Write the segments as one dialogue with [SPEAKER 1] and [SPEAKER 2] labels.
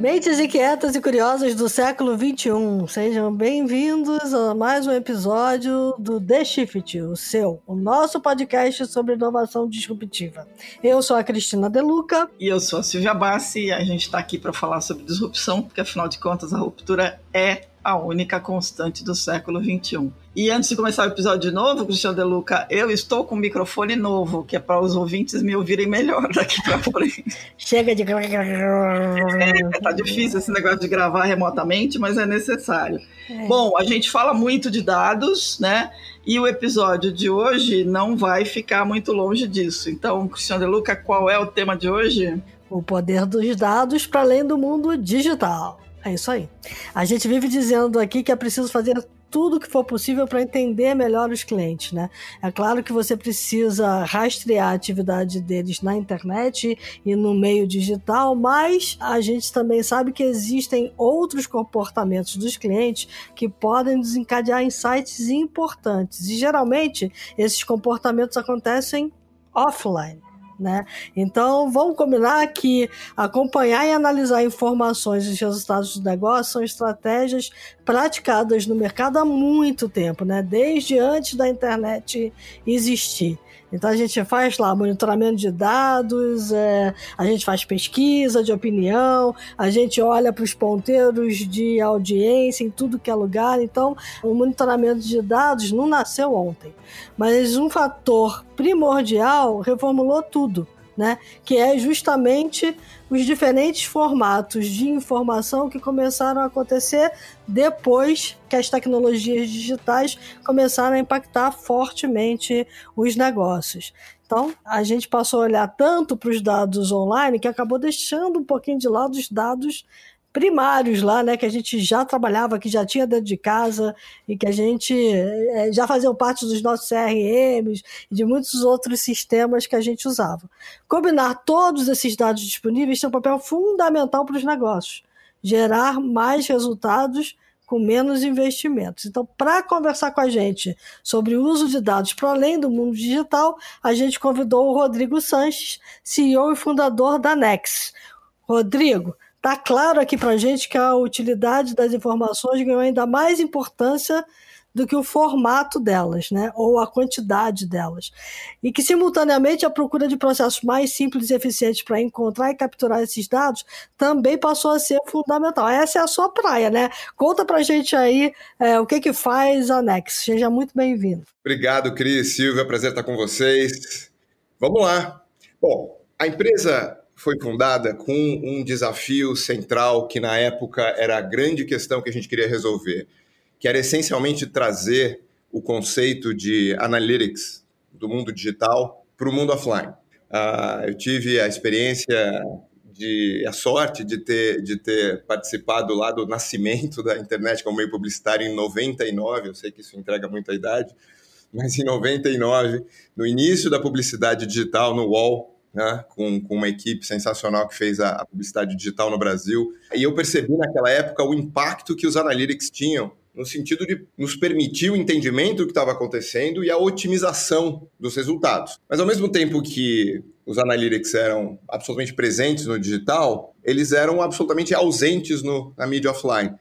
[SPEAKER 1] Mentes inquietas e curiosas do século XXI, sejam bem-vindos a mais um episódio do The Shift, o seu, o nosso podcast sobre inovação disruptiva. Eu sou a Cristina Deluca.
[SPEAKER 2] E eu sou a Silvia Bassi e a gente está aqui para falar sobre disrupção, porque afinal de contas a ruptura é a única constante do século XXI. E antes de começar o episódio de novo, Cristiano De Luca, eu estou com um microfone novo, que é para os ouvintes me ouvirem melhor daqui para frente.
[SPEAKER 1] Chega de.
[SPEAKER 2] É, tá difícil esse negócio de gravar remotamente, mas é necessário. É. Bom, a gente fala muito de dados, né? E o episódio de hoje não vai ficar muito longe disso. Então, Cristiano De Luca, qual é o tema de hoje?
[SPEAKER 1] O poder dos dados para além do mundo digital. É isso aí. A gente vive dizendo aqui que é preciso fazer tudo o que for possível para entender melhor os clientes, né? É claro que você precisa rastrear a atividade deles na internet e no meio digital, mas a gente também sabe que existem outros comportamentos dos clientes que podem desencadear insights importantes. E geralmente esses comportamentos acontecem offline. Né? Então, vamos combinar que acompanhar e analisar informações e resultados do negócio são estratégias praticadas no mercado há muito tempo, né? desde antes da internet existir. Então a gente faz lá monitoramento de dados, é, a gente faz pesquisa de opinião, a gente olha para os ponteiros de audiência em tudo que é lugar. Então o monitoramento de dados não nasceu ontem, mas um fator primordial reformulou tudo né? Que é justamente os diferentes formatos de informação que começaram a acontecer depois que as tecnologias digitais começaram a impactar fortemente os negócios. Então, a gente passou a olhar tanto para os dados online que acabou deixando um pouquinho de lado os dados primários lá, né, que a gente já trabalhava, que já tinha dentro de casa e que a gente é, já fazia parte dos nossos CRMs e de muitos outros sistemas que a gente usava. Combinar todos esses dados disponíveis tem um papel fundamental para os negócios, gerar mais resultados com menos investimentos. Então, para conversar com a gente sobre o uso de dados para além do mundo digital, a gente convidou o Rodrigo Sanches, CEO e fundador da Nex. Rodrigo, Tá claro aqui para gente que a utilidade das informações ganhou ainda mais importância do que o formato delas, né? ou a quantidade delas. E que, simultaneamente, a procura de processos mais simples e eficientes para encontrar e capturar esses dados também passou a ser fundamental. Essa é a sua praia, né? Conta para gente aí é, o que, que faz a Nex. Seja muito bem-vindo.
[SPEAKER 3] Obrigado, Cris, Silvia, prazer estar com vocês. Vamos lá. Bom, a empresa foi fundada com um desafio central que na época era a grande questão que a gente queria resolver, que era essencialmente trazer o conceito de analytics do mundo digital para o mundo offline. Uh, eu tive a experiência de a sorte de ter de ter participado lá do nascimento da internet como meio publicitário em 99, eu sei que isso entrega muita idade, mas em 99, no início da publicidade digital no UOL, né, com, com, uma equipe sensacional que fez a, a, publicidade digital no Brasil. E eu percebi naquela época o impacto que os analytics tinham, no sentido de nos permitir o entendimento do que estava acontecendo e a otimização dos resultados. Mas ao mesmo tempo que os analytics eram absolutamente presentes no digital, eles eram absolutamente ausentes no, na mídia offline.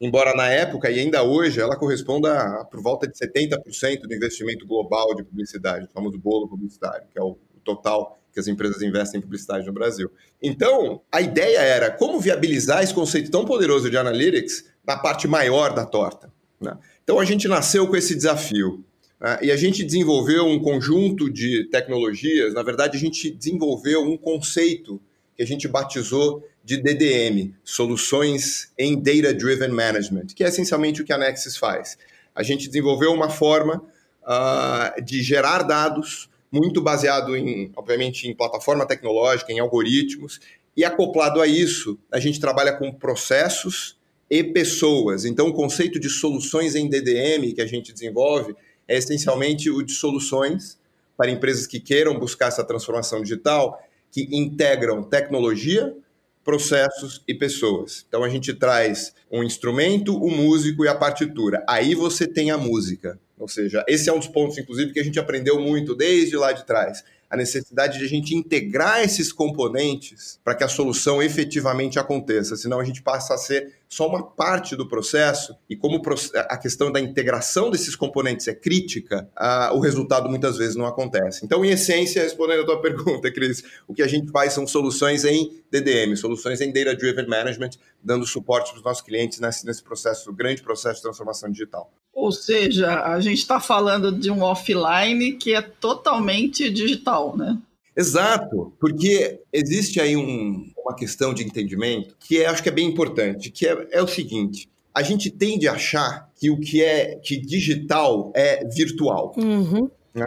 [SPEAKER 3] Embora na época e ainda hoje ela corresponda a, por volta de 70% do investimento global de publicidade, o famoso bolo publicitário, que é o total que as empresas investem em publicidade no Brasil. Então, a ideia era como viabilizar esse conceito tão poderoso de analytics na parte maior da torta. Né? Então, a gente nasceu com esse desafio. Né? E a gente desenvolveu um conjunto de tecnologias. Na verdade, a gente desenvolveu um conceito que a gente batizou de DDM, Soluções em Data Driven Management, que é essencialmente o que a Nexus faz. A gente desenvolveu uma forma uh, de gerar dados muito baseado em, obviamente, em plataforma tecnológica, em algoritmos, e acoplado a isso, a gente trabalha com processos e pessoas. Então, o conceito de soluções em DDM que a gente desenvolve é essencialmente o de soluções para empresas que queiram buscar essa transformação digital, que integram tecnologia, processos e pessoas. Então a gente traz um instrumento, o um músico e a partitura. Aí você tem a música. Ou seja, esse é um dos pontos, inclusive, que a gente aprendeu muito desde lá de trás. A necessidade de a gente integrar esses componentes para que a solução efetivamente aconteça, senão a gente passa a ser só uma parte do processo e como a questão da integração desses componentes é crítica, o resultado muitas vezes não acontece. Então, em essência, respondendo a tua pergunta, Cris, o que a gente faz são soluções em DDM, soluções em Data Driven Management, dando suporte para os nossos clientes nesse, nesse processo, grande processo de transformação digital.
[SPEAKER 2] Ou seja, a gente está falando de um offline que é totalmente digital, né?
[SPEAKER 3] Exato, porque existe aí um, uma questão de entendimento que é, acho que é bem importante, que é, é o seguinte: a gente tende a achar que o que é que digital é virtual.
[SPEAKER 1] Uhum.
[SPEAKER 3] Né?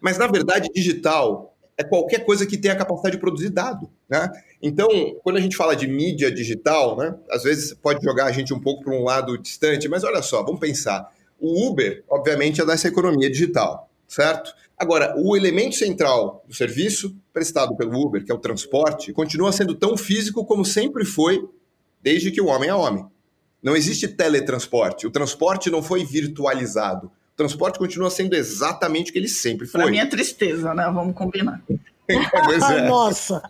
[SPEAKER 3] Mas, na verdade, digital é qualquer coisa que tenha a capacidade de produzir dado. Né? Então, quando a gente fala de mídia digital, né, às vezes pode jogar a gente um pouco para um lado distante, mas olha só, vamos pensar. O Uber, obviamente, é dessa economia digital, certo? Agora, o elemento central do serviço prestado pelo Uber, que é o transporte, continua sendo tão físico como sempre foi desde que o homem é homem. Não existe teletransporte. O transporte não foi virtualizado. O transporte continua sendo exatamente o que ele sempre foi.
[SPEAKER 2] Para minha tristeza, né? Vamos combinar.
[SPEAKER 1] pois é. Nossa!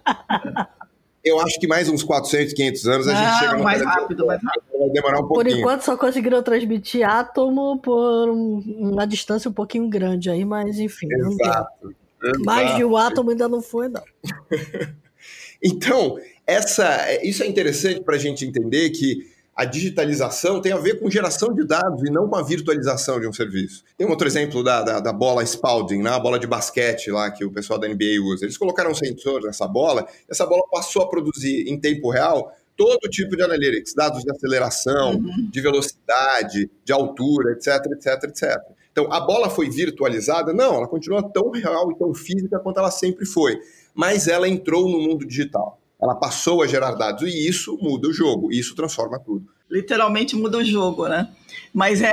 [SPEAKER 3] Eu acho que mais uns 400, 500 anos a gente Não, chega no
[SPEAKER 2] mais rápido, mais rápido.
[SPEAKER 3] Vai demorar um pouquinho.
[SPEAKER 1] Por enquanto só conseguiram transmitir átomo por uma distância um pouquinho grande aí, mas enfim.
[SPEAKER 3] Exato.
[SPEAKER 1] Exato. Mais de um átomo ainda não foi, não.
[SPEAKER 3] então, essa, isso é interessante para a gente entender que a digitalização tem a ver com geração de dados e não com a virtualização de um serviço. Tem um outro exemplo da, da, da bola Spalding, né? a bola de basquete lá que o pessoal da NBA usa. Eles colocaram um sensor nessa bola, essa bola passou a produzir em tempo real todo tipo de analytics, dados de aceleração, uhum. de velocidade, de altura, etc, etc, etc. Então, a bola foi virtualizada? Não, ela continua tão real e tão física quanto ela sempre foi, mas ela entrou no mundo digital. Ela passou a gerar dados e isso muda o jogo, isso transforma tudo.
[SPEAKER 2] Literalmente muda o jogo, né? Mas é,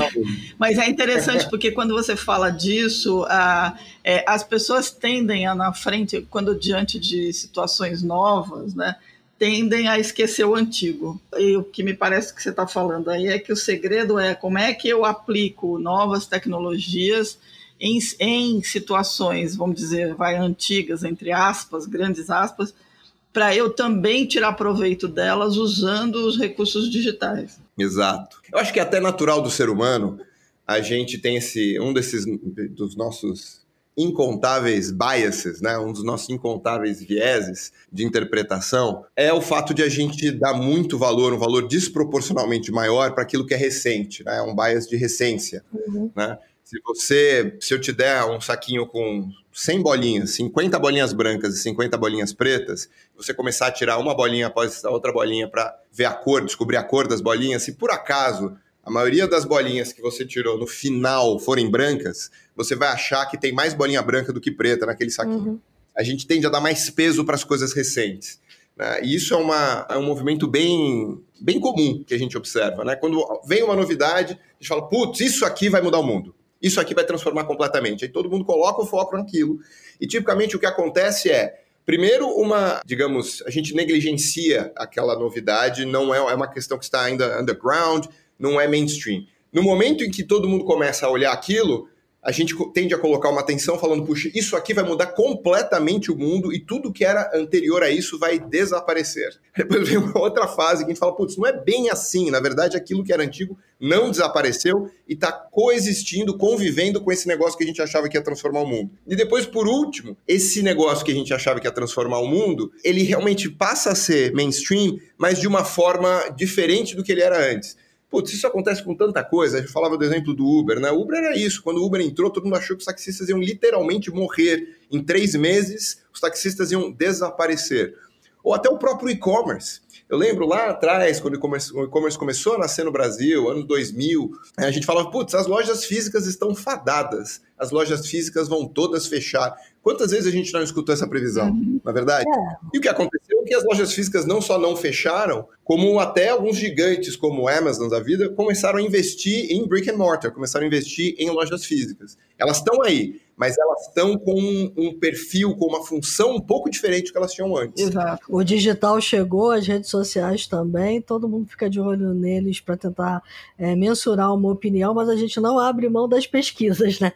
[SPEAKER 2] mas é interessante porque quando você fala disso, a, é, as pessoas tendem a na frente, quando diante de situações novas, né? tendem a esquecer o antigo. E o que me parece que você está falando aí é que o segredo é como é que eu aplico novas tecnologias em, em situações, vamos dizer, vai antigas, entre aspas, grandes aspas, para eu também tirar proveito delas usando os recursos digitais.
[SPEAKER 3] Exato. Eu acho que é até natural do ser humano a gente tem esse um desses dos nossos incontáveis biases, né? Um dos nossos incontáveis vieses de interpretação é o fato de a gente dar muito valor, um valor desproporcionalmente maior para aquilo que é recente, né? Um bias de recência, uhum. né? Se você, se eu te der um saquinho com 100 bolinhas, 50 bolinhas brancas e 50 bolinhas pretas, você começar a tirar uma bolinha após a outra bolinha para ver a cor, descobrir a cor das bolinhas, se por acaso a maioria das bolinhas que você tirou no final forem brancas, você vai achar que tem mais bolinha branca do que preta naquele saquinho. Uhum. A gente tende a dar mais peso para as coisas recentes. Né? E isso é, uma, é um movimento bem, bem comum que a gente observa. Né? Quando vem uma novidade, a gente fala, putz, isso aqui vai mudar o mundo isso aqui vai transformar completamente. Aí todo mundo coloca o foco naquilo. E tipicamente o que acontece é, primeiro, uma, digamos, a gente negligencia aquela novidade, não é, é uma questão que está ainda underground, não é mainstream. No momento em que todo mundo começa a olhar aquilo, a gente tende a colocar uma atenção falando, puxa, isso aqui vai mudar completamente o mundo e tudo que era anterior a isso vai desaparecer. Depois vem uma outra fase que a gente fala, putz, não é bem assim. Na verdade, aquilo que era antigo não desapareceu e está coexistindo, convivendo com esse negócio que a gente achava que ia transformar o mundo. E depois, por último, esse negócio que a gente achava que ia transformar o mundo, ele realmente passa a ser mainstream, mas de uma forma diferente do que ele era antes. Putz, isso acontece com tanta coisa. A gente falava do exemplo do Uber, né? O Uber era isso. Quando o Uber entrou, todo mundo achou que os taxistas iam literalmente morrer. Em três meses, os taxistas iam desaparecer. Ou até o próprio e-commerce. Eu lembro lá atrás, quando o e-commerce começou a nascer no Brasil, ano 2000, a gente falava, putz, as lojas físicas estão fadadas, as lojas físicas vão todas fechar. Quantas vezes a gente não escutou essa previsão, uhum. na é verdade? É. E o que aconteceu que as lojas físicas não só não fecharam, como até alguns gigantes como Amazon da vida começaram a investir em brick and mortar, começaram a investir em lojas físicas. Elas estão aí, mas elas estão com um, perfil, com uma função um pouco diferente do que elas tinham antes.
[SPEAKER 1] Exato. O digital chegou, as redes sociais também, todo mundo fica de olho neles para tentar é, mensurar uma opinião, mas a gente não abre mão das pesquisas, né?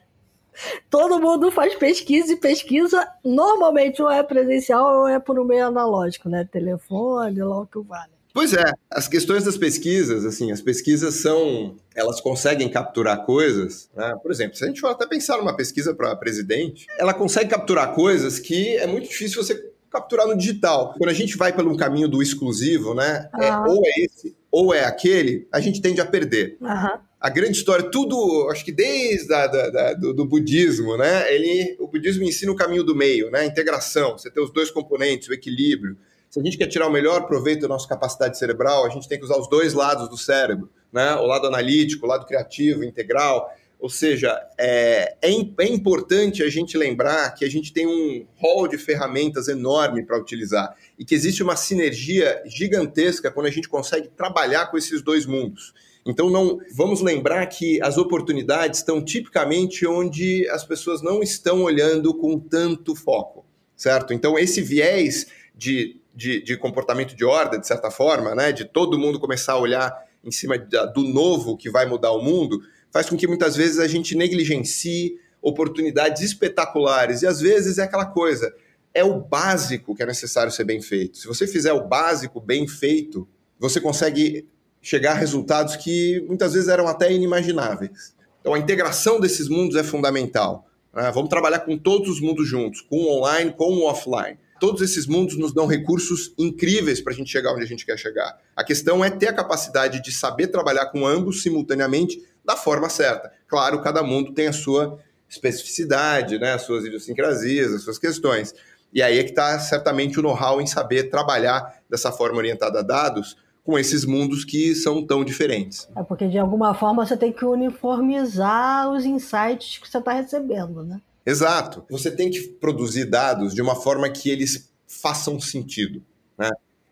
[SPEAKER 1] Todo mundo faz pesquisa e pesquisa normalmente ou é presencial ou é por um meio analógico, né? Telefone, lá o que vale.
[SPEAKER 3] Pois é, as questões das pesquisas, assim, as pesquisas são, elas conseguem capturar coisas, né? Por exemplo, se a gente for até pensar numa pesquisa para presidente, ela consegue capturar coisas que é muito difícil você capturar no digital. Quando a gente vai pelo caminho do exclusivo, né? Ah. É, ou é esse ou é aquele, a gente tende a perder.
[SPEAKER 1] Uhum.
[SPEAKER 3] A grande história, tudo, acho que desde a, da, da, do, do, budismo, né? Ele, o budismo ensina o caminho do meio, né? A integração, você ter os dois componentes, o equilíbrio. Se a gente quer tirar o melhor proveito da nossa capacidade cerebral, a gente tem que usar os dois lados do cérebro, né? O lado analítico, o lado criativo, integral. Ou seja, é, é, é, importante a gente lembrar que a gente tem um hall de ferramentas enorme para utilizar e que existe uma sinergia gigantesca quando a gente consegue trabalhar com esses dois mundos. Então, não vamos lembrar que as oportunidades estão tipicamente onde as pessoas não estão olhando com tanto foco, certo? Então, esse viés de, de, de comportamento de ordem, de certa forma, né, de todo mundo começar a olhar em cima do novo que vai mudar o mundo, faz com que muitas vezes a gente negligencie oportunidades espetaculares. E às vezes é aquela coisa, é o básico que é necessário ser bem feito. Se você fizer o básico bem feito, você consegue chegar a resultados que muitas vezes eram até inimagináveis. Então a integração desses mundos é fundamental. Né? Vamos trabalhar com todos os mundos juntos, com o online, com o offline. Todos esses mundos nos dão recursos incríveis para a gente chegar onde a gente quer chegar. A questão é ter a capacidade de saber trabalhar com ambos simultaneamente da forma certa. Claro, cada mundo tem a sua especificidade, né, as suas idiosincrasias, as suas questões. E aí é que está certamente o know-how em saber trabalhar dessa forma orientada a dados com esses mundos que são tão diferentes.
[SPEAKER 1] É porque de alguma forma você tem que uniformizar os insights que você está recebendo, né?
[SPEAKER 3] Exato. Você tem que produzir dados de uma forma que eles façam sentido, né?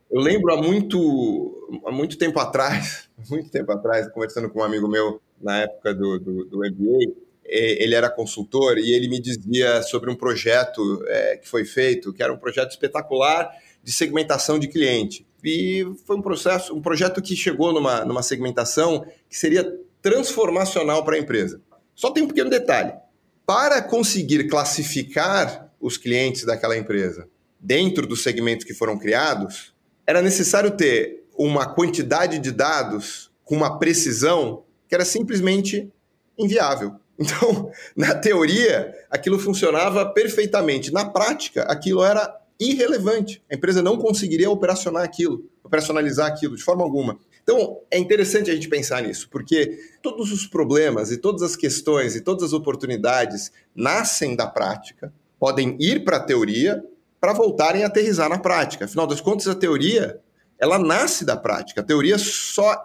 [SPEAKER 3] Eu lembro há muito, há muito tempo atrás, muito tempo atrás, conversando com um amigo meu na época do, do, do MBA, ele era consultor e ele me dizia sobre um projeto é, que foi feito, que era um projeto espetacular de segmentação de cliente. E foi um processo, um projeto que chegou numa, numa segmentação que seria transformacional para a empresa. Só tem um pequeno detalhe. Para conseguir classificar os clientes daquela empresa dentro dos segmentos que foram criados, era necessário ter uma quantidade de dados com uma precisão que era simplesmente inviável. Então, na teoria, aquilo funcionava perfeitamente. Na prática, aquilo era irrelevante. A empresa não conseguiria operacionar aquilo, operacionalizar aquilo de forma alguma. Então, é interessante a gente pensar nisso, porque todos os problemas e todas as questões e todas as oportunidades nascem da prática, podem ir para a teoria para voltarem a aterrizar na prática. Afinal das contas, a teoria, ela nasce da prática. A teoria só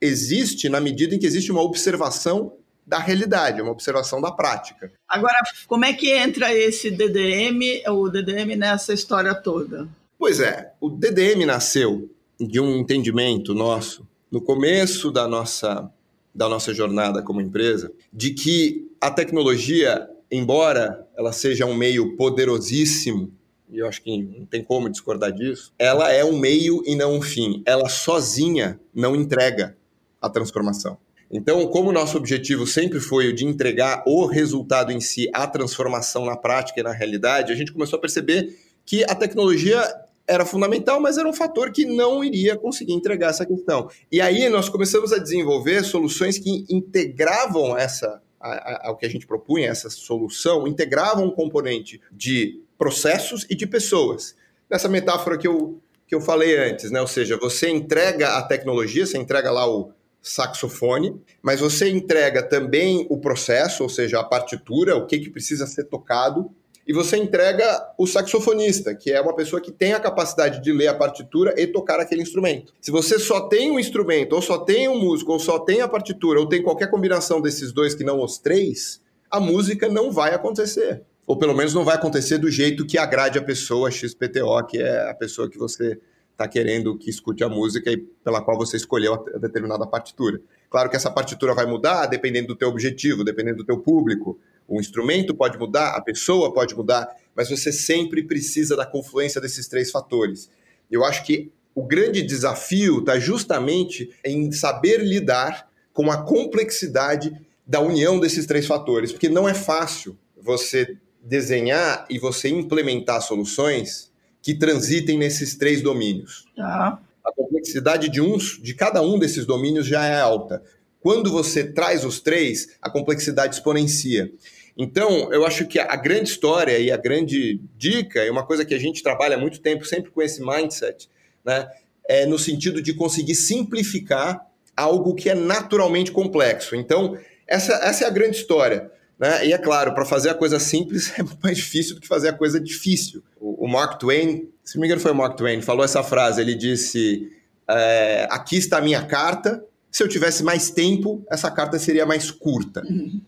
[SPEAKER 3] existe na medida em que existe uma observação da realidade, uma observação da prática.
[SPEAKER 2] Agora, como é que entra esse DDM, o DDM nessa história toda?
[SPEAKER 3] Pois é, o DDM nasceu de um entendimento nosso no começo da nossa da nossa jornada como empresa, de que a tecnologia, embora ela seja um meio poderosíssimo, e eu acho que não tem como discordar disso, ela é um meio e não um fim. Ela sozinha não entrega a transformação. Então, como nosso objetivo sempre foi o de entregar o resultado em si, a transformação na prática e na realidade, a gente começou a perceber que a tecnologia era fundamental, mas era um fator que não iria conseguir entregar essa questão. E aí nós começamos a desenvolver soluções que integravam essa ao que a gente propunha, essa solução, integravam um componente de processos e de pessoas. Nessa metáfora que eu, que eu falei antes, né? Ou seja, você entrega a tecnologia, você entrega lá o, saxofone, mas você entrega também o processo, ou seja, a partitura, o que, que precisa ser tocado, e você entrega o saxofonista, que é uma pessoa que tem a capacidade de ler a partitura e tocar aquele instrumento. Se você só tem um instrumento, ou só tem um músico, ou só tem a partitura, ou tem qualquer combinação desses dois que não os três, a música não vai acontecer. Ou pelo menos não vai acontecer do jeito que agrade a pessoa XPTO, que é a pessoa que você está querendo que escute a música e pela qual você escolheu a determinada partitura. Claro que essa partitura vai mudar dependendo do teu objetivo, dependendo do teu público. O instrumento pode mudar, a pessoa pode mudar, mas você sempre precisa da confluência desses três fatores. Eu acho que o grande desafio está justamente em saber lidar com a complexidade da união desses três fatores, porque não é fácil você desenhar e você implementar soluções que transitem nesses três domínios.
[SPEAKER 2] Ah.
[SPEAKER 3] A complexidade de, uns, de cada um desses domínios já é alta. Quando você traz os três, a complexidade exponencia. Então, eu acho que a grande história e a grande dica, é uma coisa que a gente trabalha há muito tempo, sempre com esse mindset, né, é no sentido de conseguir simplificar algo que é naturalmente complexo. Então, essa, essa é a grande história. Né? E é claro, para fazer a coisa simples é muito mais difícil do que fazer a coisa difícil. O, o Mark Twain, se não me engano foi o Mark Twain, falou essa frase, ele disse, é, aqui está a minha carta, se eu tivesse mais tempo, essa carta seria mais curta.
[SPEAKER 1] Uhum.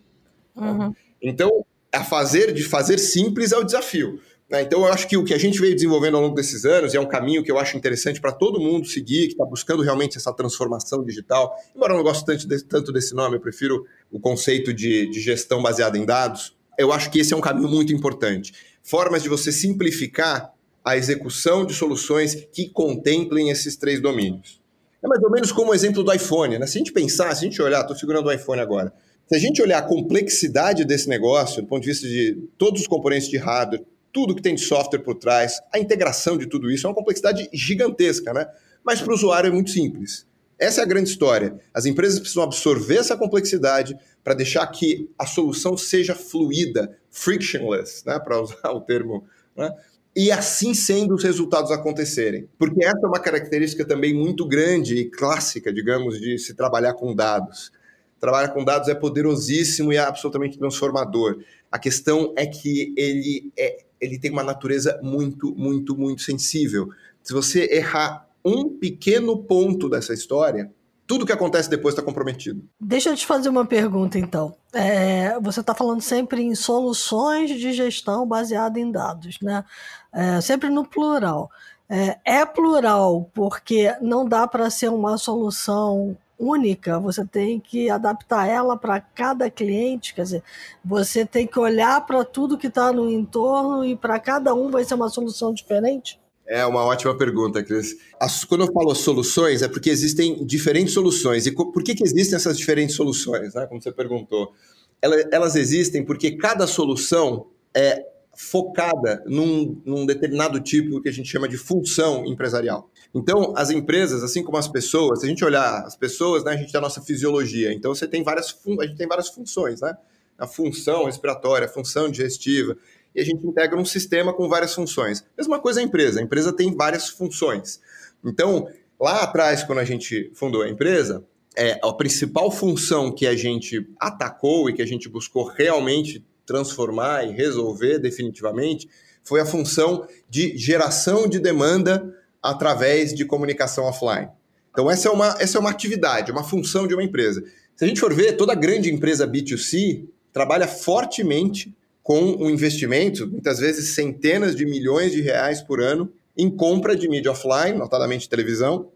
[SPEAKER 1] uhum.
[SPEAKER 3] Então, a fazer de fazer simples é o desafio. Né? Então, eu acho que o que a gente veio desenvolvendo ao longo desses anos, e é um caminho que eu acho interessante para todo mundo seguir, que está buscando realmente essa transformação digital, embora eu não goste tanto desse, tanto desse nome, eu prefiro o conceito de, de gestão baseada em dados, eu acho que esse é um caminho muito importante. Formas de você simplificar a execução de soluções que contemplem esses três domínios. É mais ou menos como o exemplo do iPhone. Né? Se a gente pensar, se a gente olhar, estou segurando o iPhone agora, se a gente olhar a complexidade desse negócio, do ponto de vista de todos os componentes de hardware, tudo que tem de software por trás, a integração de tudo isso é uma complexidade gigantesca, né? Mas para o usuário é muito simples. Essa é a grande história. As empresas precisam absorver essa complexidade para deixar que a solução seja fluida, frictionless, né? para usar o termo. Né? E assim sendo os resultados acontecerem. Porque essa é uma característica também muito grande e clássica, digamos, de se trabalhar com dados. Trabalhar com dados é poderosíssimo e é absolutamente transformador. A questão é que ele é ele tem uma natureza muito, muito, muito sensível. Se você errar um pequeno ponto dessa história, tudo que acontece depois está comprometido.
[SPEAKER 1] Deixa eu te fazer uma pergunta, então. É, você está falando sempre em soluções de gestão baseada em dados, né? É, sempre no plural. É, é plural porque não dá para ser uma solução única, você tem que adaptar ela para cada cliente, quer dizer, você tem que olhar para tudo que está no entorno e para cada um vai ser uma solução diferente?
[SPEAKER 3] É uma ótima pergunta, Cris. As, quando eu falo soluções, é porque existem diferentes soluções. E por que, que existem essas diferentes soluções, né? como você perguntou? Elas, elas existem porque cada solução é focada num, num determinado tipo que a gente chama de função empresarial. Então, as empresas, assim como as pessoas, se a gente olhar as pessoas, né, a gente tem a nossa fisiologia. Então, você tem várias, a gente tem várias funções, né? A função respiratória, a função digestiva, e a gente integra um sistema com várias funções. Mesma coisa a empresa. A empresa tem várias funções. Então, lá atrás, quando a gente fundou a empresa, é, a principal função que a gente atacou e que a gente buscou realmente transformar e resolver definitivamente foi a função de geração de demanda através de comunicação offline. Então, essa é, uma, essa é uma atividade, uma função de uma empresa. Se a gente for ver, toda grande empresa B2C trabalha fortemente com um investimento, muitas vezes centenas de milhões de reais por ano, em compra de mídia offline, notadamente televisão,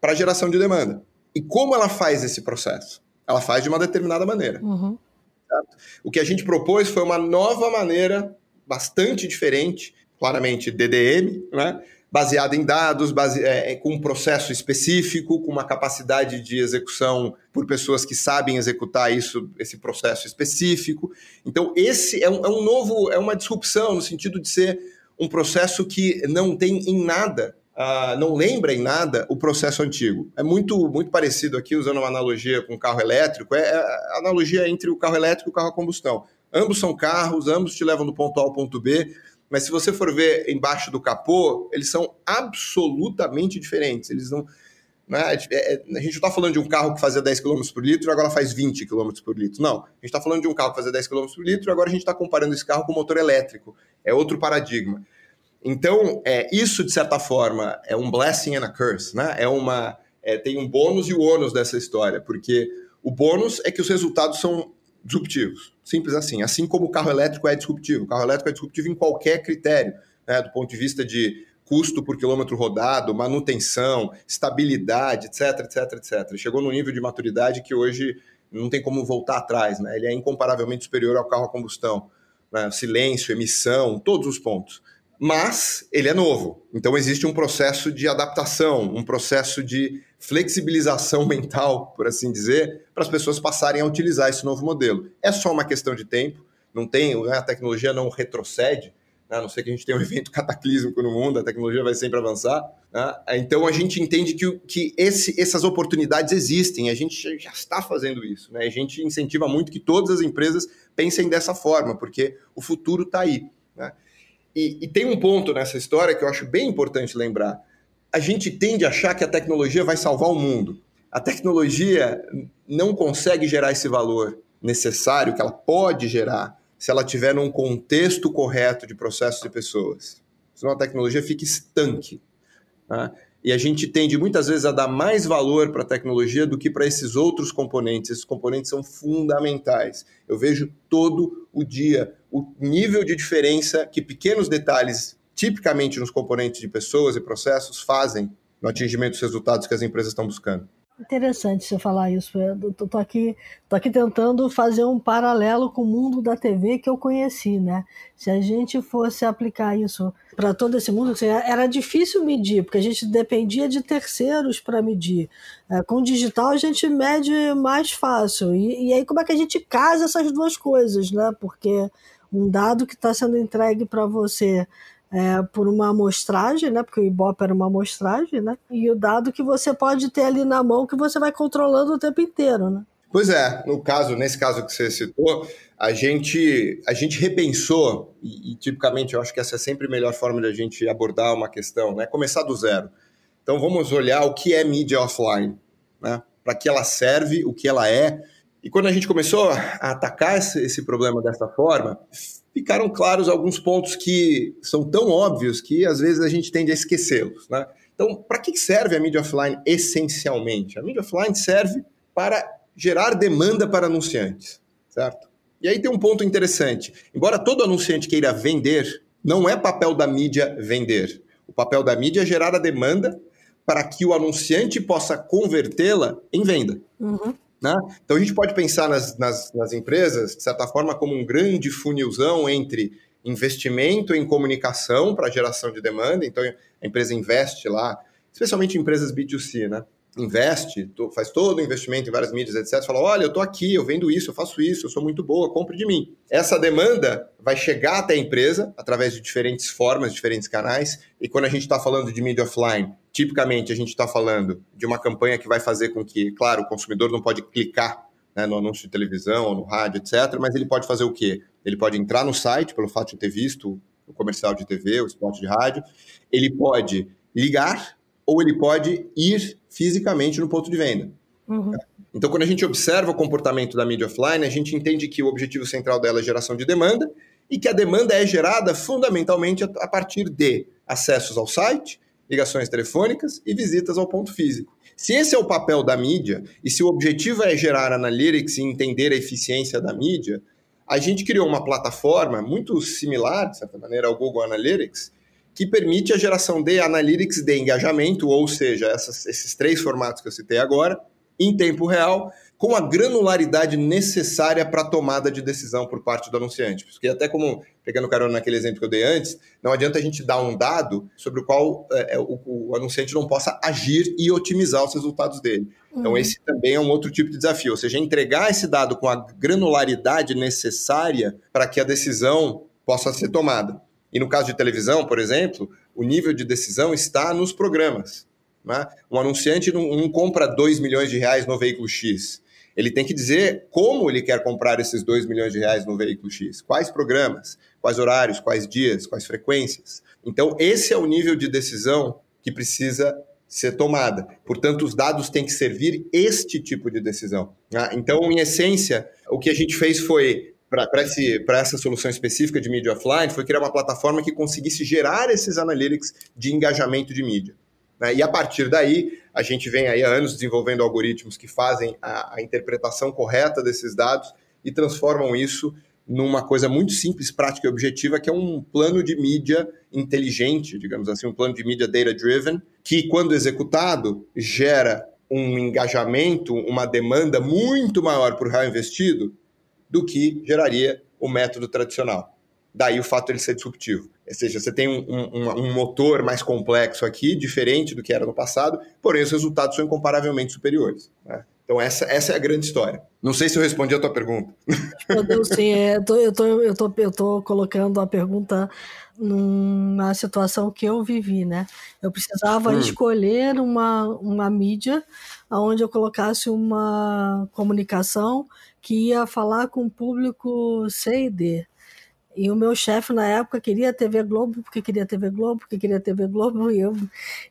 [SPEAKER 3] para geração de demanda. E como ela faz esse processo? Ela faz de uma determinada maneira.
[SPEAKER 1] Uhum.
[SPEAKER 3] O que a gente propôs foi uma nova maneira, bastante diferente, claramente DDM, né? Baseada em dados, base, é, é, com um processo específico, com uma capacidade de execução por pessoas que sabem executar isso, esse processo específico. Então, esse é um, é um novo, é uma disrupção no sentido de ser um processo que não tem em nada Uh, não lembra em nada o processo antigo. É muito, muito parecido aqui, usando uma analogia com o carro elétrico, é, é a analogia entre o carro elétrico e o carro a combustão. Ambos são carros, ambos te levam do ponto A ao ponto B, mas se você for ver embaixo do capô, eles são absolutamente diferentes. Eles não. Né, a gente não está falando de um carro que fazia 10 km por litro e agora faz 20 km por litro. Não. A gente está falando de um carro que fazia 10 km por litro e agora a gente está comparando esse carro com motor elétrico. É outro paradigma. Então, é, isso, de certa forma, é um blessing and a curse. Né? É uma, é, tem um bônus e o ônus dessa história, porque o bônus é que os resultados são disruptivos. Simples assim. Assim como o carro elétrico é disruptivo. O carro elétrico é disruptivo em qualquer critério, né, do ponto de vista de custo por quilômetro rodado, manutenção, estabilidade, etc, etc, etc. Chegou no nível de maturidade que hoje não tem como voltar atrás. Né? Ele é incomparavelmente superior ao carro a combustão. Né? Silêncio, emissão, todos os pontos. Mas ele é novo. Então existe um processo de adaptação, um processo de flexibilização mental, por assim dizer, para as pessoas passarem a utilizar esse novo modelo. É só uma questão de tempo, não tem, né, a tecnologia não retrocede, né, a não ser que a gente tenha um evento cataclísmico no mundo, a tecnologia vai sempre avançar. Né? Então a gente entende que, que esse, essas oportunidades existem, a gente já está fazendo isso. Né? A gente incentiva muito que todas as empresas pensem dessa forma, porque o futuro está aí. Né? E, e tem um ponto nessa história que eu acho bem importante lembrar. A gente tende a achar que a tecnologia vai salvar o mundo. A tecnologia não consegue gerar esse valor necessário que ela pode gerar se ela tiver num contexto correto de processos e pessoas. Senão a tecnologia fica estanque. Tá? E a gente tende muitas vezes a dar mais valor para a tecnologia do que para esses outros componentes. Esses componentes são fundamentais. Eu vejo todo o dia o nível de diferença que pequenos detalhes, tipicamente nos componentes de pessoas e processos, fazem no atingimento dos resultados que as empresas estão buscando.
[SPEAKER 1] Interessante você falar isso. Eu tô aqui, tô aqui tentando fazer um paralelo com o mundo da TV que eu conheci, né? Se a gente fosse aplicar isso para todo esse mundo, assim, era difícil medir, porque a gente dependia de terceiros para medir. É, com o digital a gente mede mais fácil. E, e aí como é que a gente casa essas duas coisas, né? Porque um dado que está sendo entregue para você é, por uma amostragem, né? Porque o Ibope era uma amostragem, né? E o dado que você pode ter ali na mão que você vai controlando o tempo inteiro, né?
[SPEAKER 3] Pois é, no caso, nesse caso que você citou, a gente, a gente repensou, e, e tipicamente eu acho que essa é sempre a melhor forma de a gente abordar uma questão, né? Começar do zero. Então vamos olhar o que é mídia offline, né? Para que ela serve, o que ela é. E quando a gente começou a atacar esse, problema dessa forma, ficaram claros alguns pontos que são tão óbvios que às vezes a gente tende a esquecê-los. Né? Então, para que serve a mídia offline essencialmente? A mídia offline serve para gerar demanda para anunciantes, certo? E aí tem um ponto interessante. Embora todo anunciante queira vender, não é papel da mídia vender. O papel da mídia é gerar a demanda para que o anunciante possa convertê-la em venda. Uhum. Né? Então a gente pode pensar nas, nas, nas, empresas, de certa forma, como um grande funilzão entre investimento em comunicação para geração de demanda, então a empresa investe lá, especialmente empresas B2C, né? Investe, faz todo o investimento em várias mídias, etc. Fala, olha, eu estou aqui, eu vendo isso, eu faço isso, eu sou muito boa, compre de mim. Essa demanda vai chegar até a empresa através de diferentes formas, diferentes canais. E quando a gente está falando de mídia offline, tipicamente a gente está falando de uma campanha que vai fazer com que, claro, o consumidor não pode clicar né, no anúncio de televisão ou no rádio, etc. Mas ele pode fazer o quê? Ele pode entrar no site pelo fato de ter visto o comercial de TV, o spot de rádio. Ele pode ligar ou ele pode ir fisicamente no ponto de venda. Uhum. Então, quando a gente observa o comportamento da mídia offline, a gente entende que o objetivo central dela é geração de demanda e que a demanda é gerada fundamentalmente a partir de acessos ao site, ligações telefônicas e visitas ao ponto físico. Se esse é o papel da mídia e se o objetivo é gerar analytics e entender a eficiência da mídia, a gente criou uma plataforma muito similar, de certa maneira, ao Google Analytics, que permite a geração de analytics de engajamento, ou seja, essas, esses três formatos que eu citei agora, em tempo real, com a granularidade necessária para a tomada de decisão por parte do anunciante. Porque até como, pegando carona naquele exemplo que eu dei antes, não adianta a gente dar um dado sobre o qual é, é o, o, anunciante não possa agir e otimizar os resultados dele. Então, uhum. esse também é um outro tipo de desafio, ou seja, entregar esse dado com a granularidade necessária para que a decisão possa ser tomada. E no caso de televisão, por exemplo, o nível de decisão está nos programas. Né? Um anunciante não, compra 2 milhões de reais no veículo X. Ele tem que dizer como ele quer comprar esses 2 milhões de reais no veículo X. Quais programas, quais horários, quais dias, quais frequências. Então, esse é o nível de decisão que precisa ser tomada. Portanto, os dados têm que servir este tipo de decisão. Né? Então, em essência, o que a gente fez foi para essa solução específica de mídia offline foi criar uma plataforma que conseguisse gerar esses analytics de engajamento de mídia. Né? E a partir daí, a gente vem aí há anos desenvolvendo algoritmos que fazem a, a interpretação correta desses dados e transformam isso numa coisa muito simples, prática e objetiva, que é um plano de mídia inteligente, digamos assim, um plano de mídia data-driven, que, quando executado, gera um engajamento, uma demanda muito maior por real investido do que geraria o método tradicional. daí o fato de ele ser disruptivo. Ou seja, você tem um, um, um, motor mais complexo aqui, diferente do que era no passado, porém os resultados são incomparavelmente superiores. Né? Então essa, essa é a grande história. Não sei se eu respondi a tua pergunta.
[SPEAKER 1] Sim. É, eu, tô, tô, eu, tô, eu tô colocando a pergunta numa situação que eu vivi, né? Eu precisava hum. escolher uma, uma mídia onde eu colocasse uma comunicação que ia falar com o público C e D. E o meu chefe na época queria TV Globo, porque queria TV Globo, porque queria TV Globo, e eu,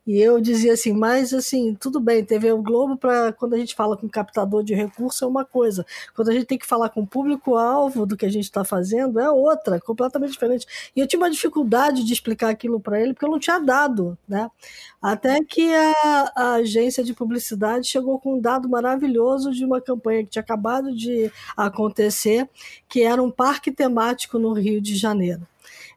[SPEAKER 1] e eu dizia assim, mas assim, tudo bem, TV Globo para quando a gente fala com captador de recurso é uma coisa, quando a gente tem que falar com o público-alvo do que a gente está fazendo é outra, completamente diferente. E eu tinha uma dificuldade de explicar aquilo para ele, porque eu não tinha dado, né? Até que a, a agência de publicidade chegou com um dado maravilhoso de uma campanha que tinha acabado de acontecer, que era um parque temático no Rio de Janeiro.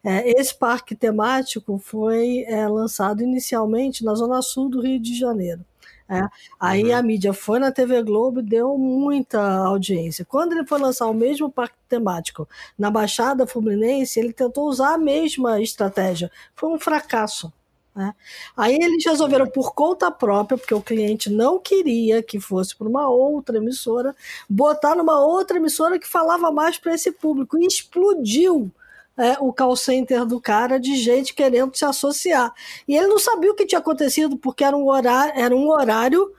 [SPEAKER 1] É, esse parque temático foi é, lançado inicialmente na zona sul do Rio de Janeiro. É. Aí uhum. a mídia foi na TV Globo e deu muita audiência. Quando ele foi lançar o mesmo parque temático na Baixada Fluminense, ele tentou usar a mesma estratégia. Foi um fracasso. Né? Aí eles resolveram por conta própria, porque o cliente não queria que fosse para uma outra emissora, botar numa outra emissora que falava mais para esse público e explodiu é, o call center do cara de gente querendo se associar. E ele não sabia o que tinha acontecido, porque era um horário, era um horário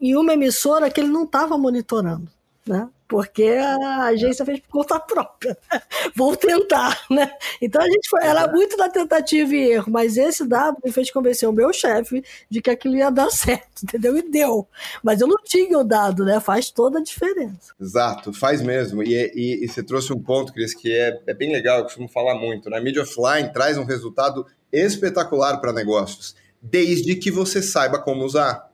[SPEAKER 1] e uma emissora que ele não estava monitorando. Né? Porque a agência fez por conta própria. Vou tentar, né? Então a gente foi, era muito da tentativa e erro, mas esse dado me fez convencer o meu chefe de que aquilo ia dar certo, entendeu? E deu. Mas eu não tinha o dado, né? Faz toda a diferença.
[SPEAKER 3] Exato, faz mesmo. E, e, e você trouxe um ponto, Cris, que é, é bem legal, eu costumo falar muito. Na né? mídia offline traz um resultado espetacular para negócios, desde que você saiba como usar.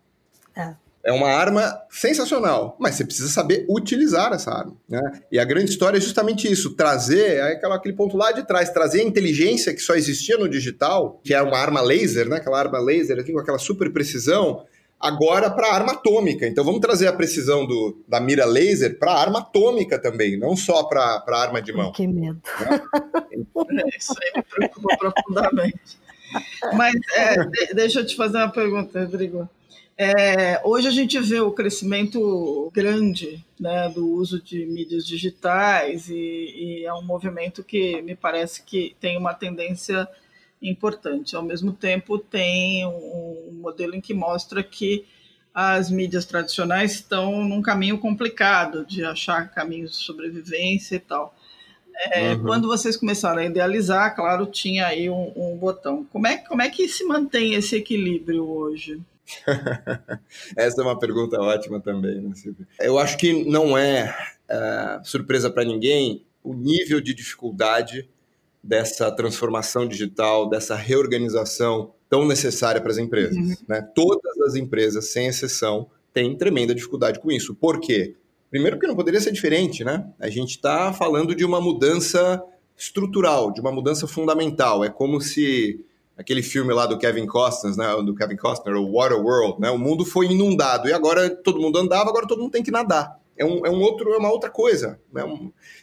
[SPEAKER 3] É. É uma arma sensacional, mas você precisa saber utilizar essa arma. Né? E a grande história é justamente isso: trazer é aquela, aquele ponto lá de trás, trazer a inteligência que só existia no digital, que é uma arma laser, né? aquela arma laser assim, com aquela super precisão, agora para a arma atômica. Então vamos trazer a precisão do, da mira laser para a arma atômica também, não só para a arma de mão.
[SPEAKER 1] Que medo.
[SPEAKER 2] Né? Isso aí me preocupa profundamente. Mas é, deixa eu te fazer uma pergunta, Rodrigo. É, hoje a gente vê o crescimento grande né, do uso de mídias digitais e, e, é um movimento que me parece que tem uma tendência importante. Ao mesmo tempo, tem um, um modelo em que mostra que as mídias tradicionais estão num caminho complicado de achar caminhos de sobrevivência e tal. É, uhum. Quando vocês começaram a idealizar, claro, tinha aí um, um botão. Como é, como é que se mantém esse equilíbrio hoje?
[SPEAKER 3] Essa é uma pergunta ótima também, né, Silvia? Eu acho que não é uh, surpresa para ninguém o nível de dificuldade dessa transformação digital, dessa reorganização tão necessária para as empresas. Uhum. Né? Todas as empresas, sem exceção, têm tremenda dificuldade com isso. Por quê? Primeiro, porque não poderia ser diferente, né? A gente está falando de uma mudança estrutural, de uma mudança fundamental. É como se aquele filme lá do Kevin Costner, né, do Kevin Costner, o Waterworld, né, o mundo foi inundado e agora todo mundo andava, agora todo mundo tem que nadar. É um, é um outro, é uma outra coisa. Né?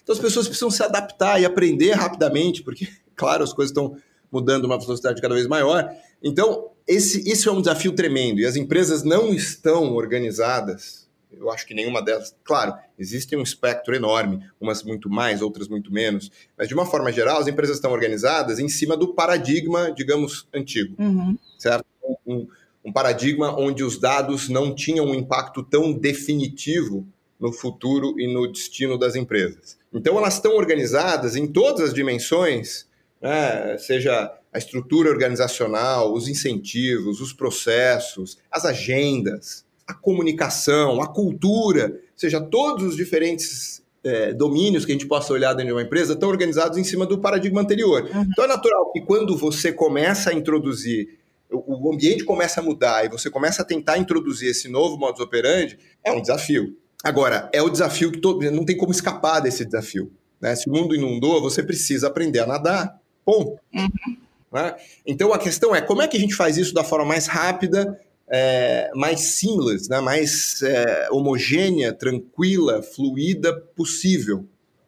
[SPEAKER 3] Então as pessoas precisam se adaptar e aprender rapidamente, porque, claro, as coisas estão mudando uma velocidade cada vez maior. Então, esse, esse é um desafio tremendo e as empresas não estão organizadas eu acho que nenhuma delas. Claro, existe um espectro enorme, umas muito mais, outras muito menos, mas de uma forma geral, as empresas estão organizadas em cima do paradigma, digamos, antigo, uhum. certo? Um, um paradigma onde os dados não tinham um impacto tão definitivo no futuro e no destino das empresas. Então, elas estão organizadas em todas as dimensões, né? seja a estrutura organizacional, os incentivos, os processos, as agendas, a comunicação, a cultura, ou seja, todos os diferentes é, domínios que a gente possa olhar dentro de uma empresa estão organizados em cima do paradigma anterior. Uhum. Então é natural que quando você começa a introduzir, o, ambiente começa a mudar e você começa a tentar introduzir esse novo modus operandi, é um desafio. Agora, é o desafio que todo, não tem como escapar desse desafio. Né? Se o mundo inundou, você precisa aprender a nadar. Ponto. Uhum. Né? Então a questão é como é que a gente faz isso da forma mais rápida é, mais seamless, né? mais é, homogênea, tranquila, fluida possível.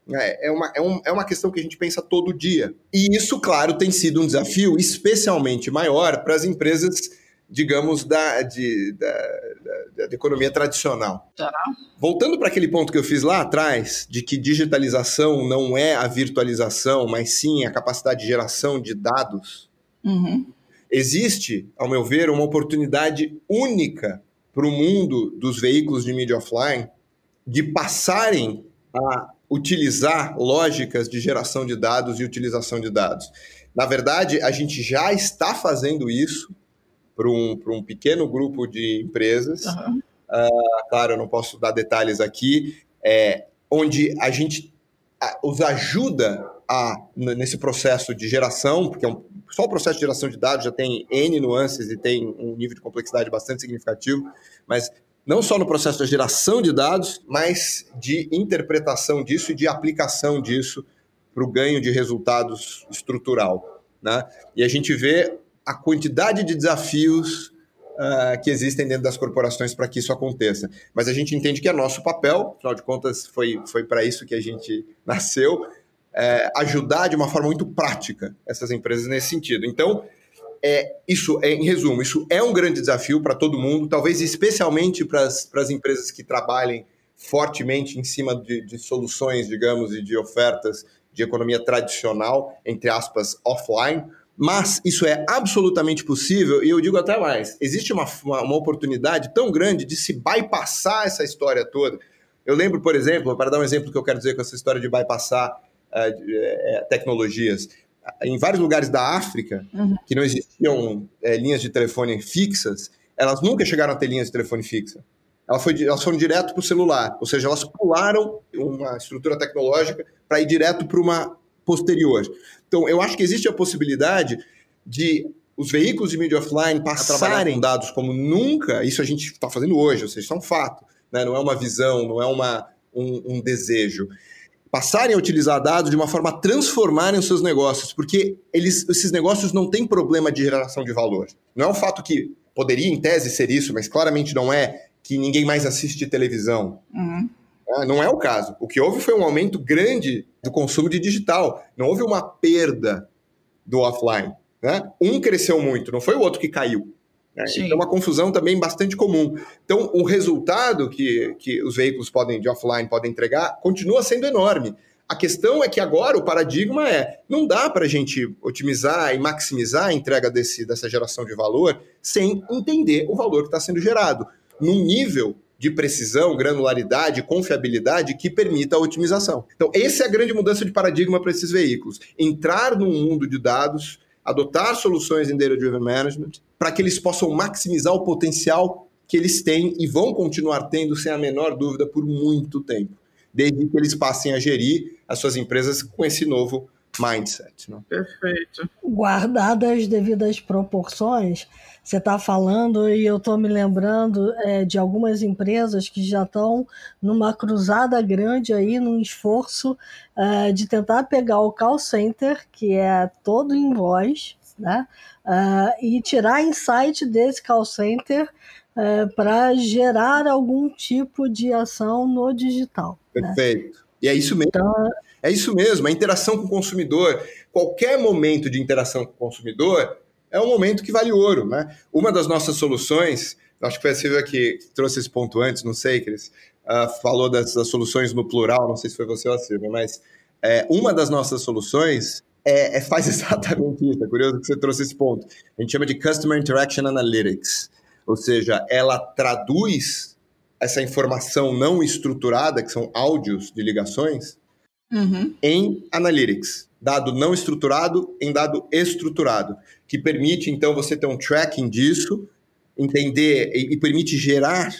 [SPEAKER 3] É, é, uma, é, um, é uma questão que a gente pensa todo dia. E isso, claro, tem sido um desafio especialmente maior para as empresas, digamos, da, de, da, da, da economia tradicional.
[SPEAKER 2] Tá.
[SPEAKER 3] Voltando para aquele ponto que eu fiz lá atrás, de que digitalização não é a virtualização, mas sim a capacidade de geração de dados,
[SPEAKER 2] Uhum.
[SPEAKER 3] Existe, ao meu ver, uma oportunidade única para o mundo dos veículos de mídia offline de passarem a utilizar lógicas de geração de dados e utilização de dados. Na verdade, a gente já está fazendo isso para um, para um pequeno grupo de empresas.
[SPEAKER 2] Uhum.
[SPEAKER 3] Uh, claro, eu não posso dar detalhes aqui, é, onde a gente os ajuda a, nesse processo de geração, porque é um, só o processo de geração de dados já tem N nuances e tem um nível de complexidade bastante significativo, mas não só no processo da geração de dados, mas de interpretação disso e de aplicação disso para o ganho de resultados estrutural. Né? E a gente vê a quantidade de desafios uh, que existem dentro das corporações para que isso aconteça. Mas a gente entende que é nosso papel, afinal de contas, foi, foi para isso que a gente nasceu, é, ajudar de uma forma muito prática essas empresas nesse sentido. Então, é, isso é, em resumo, isso é um grande desafio para todo mundo, talvez especialmente para as empresas que trabalhem fortemente em cima de, de, soluções, digamos, e de ofertas de economia tradicional, entre aspas, offline. Mas isso é absolutamente possível, e eu digo até mais: existe uma, uma, uma oportunidade tão grande de se bypassar essa história toda. Eu lembro, por exemplo, para dar um exemplo que eu quero dizer com essa história de bypassar tecnologias, em vários lugares da África, uhum. que não existiam é, linhas de telefone fixas, elas nunca chegaram a ter linhas de telefone fixa. Elas, foi, elas foram direto para o celular, ou seja, elas pularam uma estrutura tecnológica para ir direto para uma posterior. Então, eu acho que existe a possibilidade de os veículos de mídia offline passarem dados como nunca, isso a gente está fazendo hoje, ou seja, isso é um fato, né? não é uma visão, não é uma, um, um desejo passarem a utilizar dados de uma forma a transformarem os seus negócios, porque eles, esses negócios não têm problema de geração de valor. Não é um fato que poderia, em tese, ser isso, mas claramente não é que ninguém mais assiste televisão.
[SPEAKER 2] Uhum.
[SPEAKER 3] É, não é o caso. O que houve foi um aumento grande do consumo de digital. Não houve uma perda do offline. Né? Um cresceu muito, não foi o outro que caiu. Né? Então, é uma confusão também bastante comum. Então, o resultado que, que os veículos podem de offline podem entregar continua sendo enorme. A questão é que agora o paradigma é: não dá para a gente otimizar e maximizar a entrega desse, dessa geração de valor sem entender o valor que está sendo gerado, num nível de precisão, granularidade, confiabilidade que permita a otimização. Então, essa é a grande mudança de paradigma para esses veículos. Entrar num mundo de dados adotar soluções em Data Driven Management para que eles possam maximizar o potencial que eles têm e vão continuar tendo, sem a menor dúvida, por muito tempo, desde que eles passem a gerir as suas empresas com esse novo mindset. Né?
[SPEAKER 2] Perfeito.
[SPEAKER 1] Guardadas as devidas proporções, você está falando e eu estou me lembrando é, de algumas empresas que já estão numa cruzada grande aí, num esforço é, de tentar pegar o call center, que é todo em voz, né? Uh, e tirar insight desse call center uh, para gerar algum tipo de ação no digital.
[SPEAKER 3] Né? Perfeito. Né? E é isso mesmo. Então, é isso mesmo, a interação com o consumidor. Qualquer momento de interação com o consumidor é um momento que vale ouro. Né? Uma das nossas soluções, acho que foi a Silvia que trouxe esse ponto antes, não sei, Cris, uh, falou das, das, soluções no plural, não sei se foi você ou a Silvia, mas é, uma das nossas soluções é, é, faz exatamente isso. É curioso que você trouxe esse ponto. A gente chama de Customer Interaction Analytics, ou seja, ela traduz essa informação não estruturada, que são áudios de ligações,
[SPEAKER 2] uhum.
[SPEAKER 3] em Analytics. Dado não estruturado em dado estruturado que permite, então, você ter um tracking disso, entender e, e permite gerar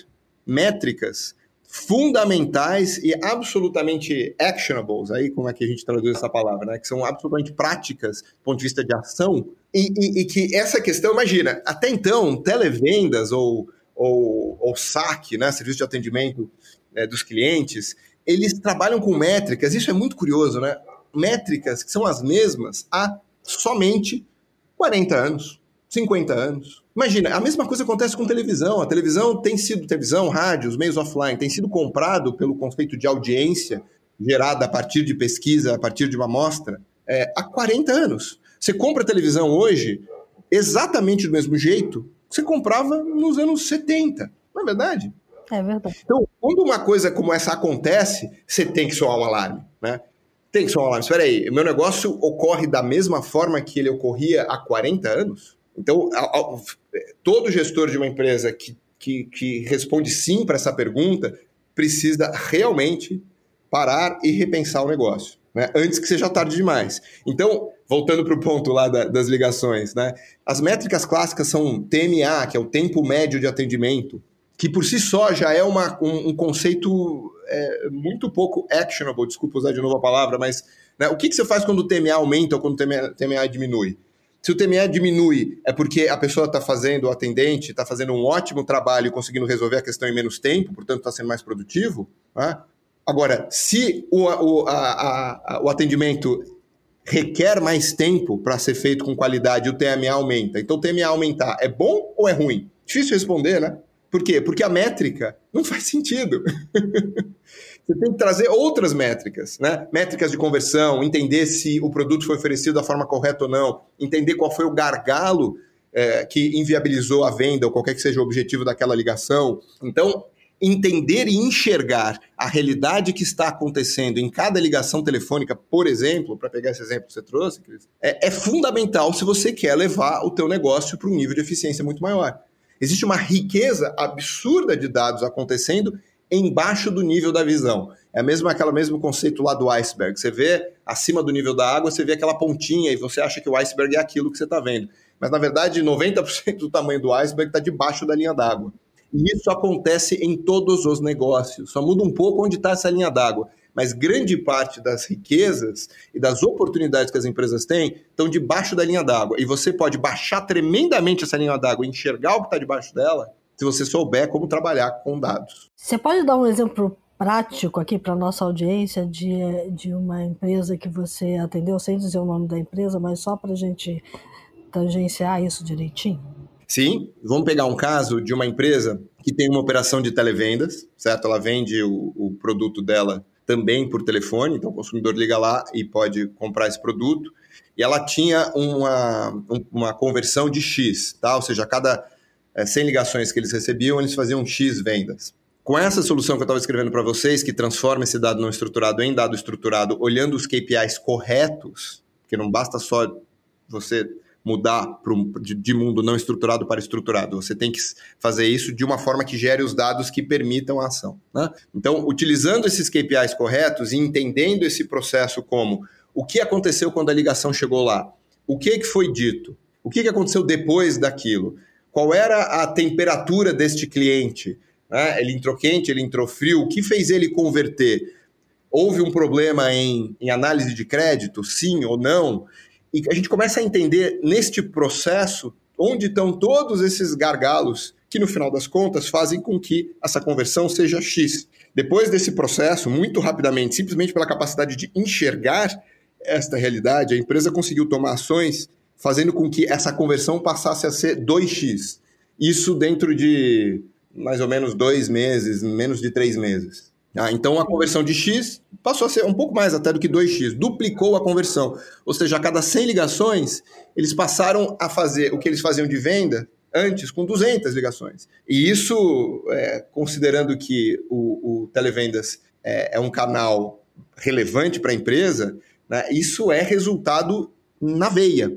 [SPEAKER 3] métricas fundamentais e absolutamente actionables, aí como é que a gente traduz essa palavra, né? Que são absolutamente práticas do ponto de vista de ação e, e, e que essa questão, imagina, até então, televendas ou, ou, ou saque, né? Serviço de atendimento né, dos clientes, eles trabalham com métricas, isso é muito curioso, né? Métricas que são as mesmas há somente 40 anos, 50 anos. Imagina, a mesma coisa acontece com televisão. A televisão tem sido, televisão, rádio, os meios offline, tem sido comprado pelo conceito de audiência gerada a partir de pesquisa, a partir de uma amostra, é, há 40 anos. Você compra televisão hoje exatamente do mesmo jeito que você comprava nos anos 70, não é verdade?
[SPEAKER 1] É verdade.
[SPEAKER 3] Então, quando uma coisa como essa acontece, você tem que soar um alarme, né? Tem que soar um alarme. Espera aí, meu negócio ocorre da mesma forma que ele ocorria há 40 anos? Então, todo gestor de uma empresa que, que, que responde sim para essa pergunta precisa realmente parar e repensar o negócio, né? antes que seja tarde demais. Então, voltando para o ponto lá da, das ligações, né? as métricas clássicas são TMA, que é o tempo médio de atendimento, que por si só já é uma, um, um conceito é, muito pouco actionable, desculpa usar de novo a palavra, mas né, o que, que você faz quando o TMA aumenta ou quando o TMA, TMA diminui? Se o TMA diminui, é porque a pessoa está fazendo, o atendente está fazendo um ótimo trabalho e conseguindo resolver a questão em menos tempo, portanto está sendo mais produtivo. Né? Agora, se o, o, a, a, o atendimento requer mais tempo para ser feito com qualidade o TMA aumenta, então o TMA aumentar é bom ou é ruim? Difícil responder, né? Por quê? Porque a métrica não faz sentido. Você tem que trazer outras métricas, né? Métricas de conversão, entender se o produto foi oferecido da forma correta ou não, entender qual foi o gargalo é, que inviabilizou a venda ou qualquer que seja o objetivo daquela ligação. Então, entender e enxergar a realidade que está acontecendo em cada ligação telefônica, por exemplo, para pegar esse exemplo que você trouxe, é, é fundamental se você quer levar o teu negócio para um nível de eficiência muito maior. Existe uma riqueza absurda de dados acontecendo embaixo do nível da visão. É mesmo aquele mesmo conceito lá do iceberg. Você vê acima do nível da água, você vê aquela pontinha e você acha que o iceberg é aquilo que você está vendo. Mas na verdade, 90% do tamanho do iceberg está debaixo da linha d'água. E isso acontece em todos os negócios. Só muda um pouco onde está essa linha d'água mas grande parte das riquezas e das oportunidades que as empresas têm estão debaixo da linha d'água. E você pode baixar tremendamente essa linha d'água e enxergar o que está debaixo dela se você souber como trabalhar com dados.
[SPEAKER 1] Você pode dar um exemplo prático aqui para nossa audiência de, de uma empresa que você atendeu, sem dizer o nome da empresa, mas só para a gente tangenciar isso direitinho?
[SPEAKER 3] Sim, vamos pegar um caso de uma empresa que tem uma operação de televendas, certo? Ela vende o, o produto dela também por telefone, então o consumidor liga lá e pode comprar esse produto. E ela tinha uma, uma conversão de X, tá? ou seja, a cada é, 100 ligações que eles recebiam, eles faziam X vendas. Com essa solução que eu estava escrevendo para vocês, que transforma esse dado não estruturado em dado estruturado, olhando os KPIs corretos, que não basta só você mudar pro, de, de, mundo não estruturado para estruturado. Você tem que fazer isso de uma forma que gere os dados que permitam a ação. Né? Então, utilizando esses KPIs corretos e entendendo esse processo como o que aconteceu quando a ligação chegou lá, o que, que foi dito, o que, que aconteceu depois daquilo, qual era a temperatura deste cliente, né? ele entrou quente, ele entrou frio, o que fez ele converter? Houve um problema em, em análise de crédito, sim ou não? E a gente começa a entender neste processo onde estão todos esses gargalos que, no final das contas, fazem com que essa conversão seja X. Depois desse processo, muito rapidamente, simplesmente pela capacidade de enxergar esta realidade, a empresa conseguiu tomar ações fazendo com que essa conversão passasse a ser 2x. Isso dentro de mais ou menos dois meses, menos de três meses. Ah, então a conversão de X passou a ser um pouco mais até do que 2X, duplicou a conversão. Ou seja, a cada 100 ligações, eles passaram a fazer o que eles faziam de venda antes com 200 ligações. E isso, é, considerando que o, o televendas é, é, um canal relevante para a empresa, né, isso é resultado na veia.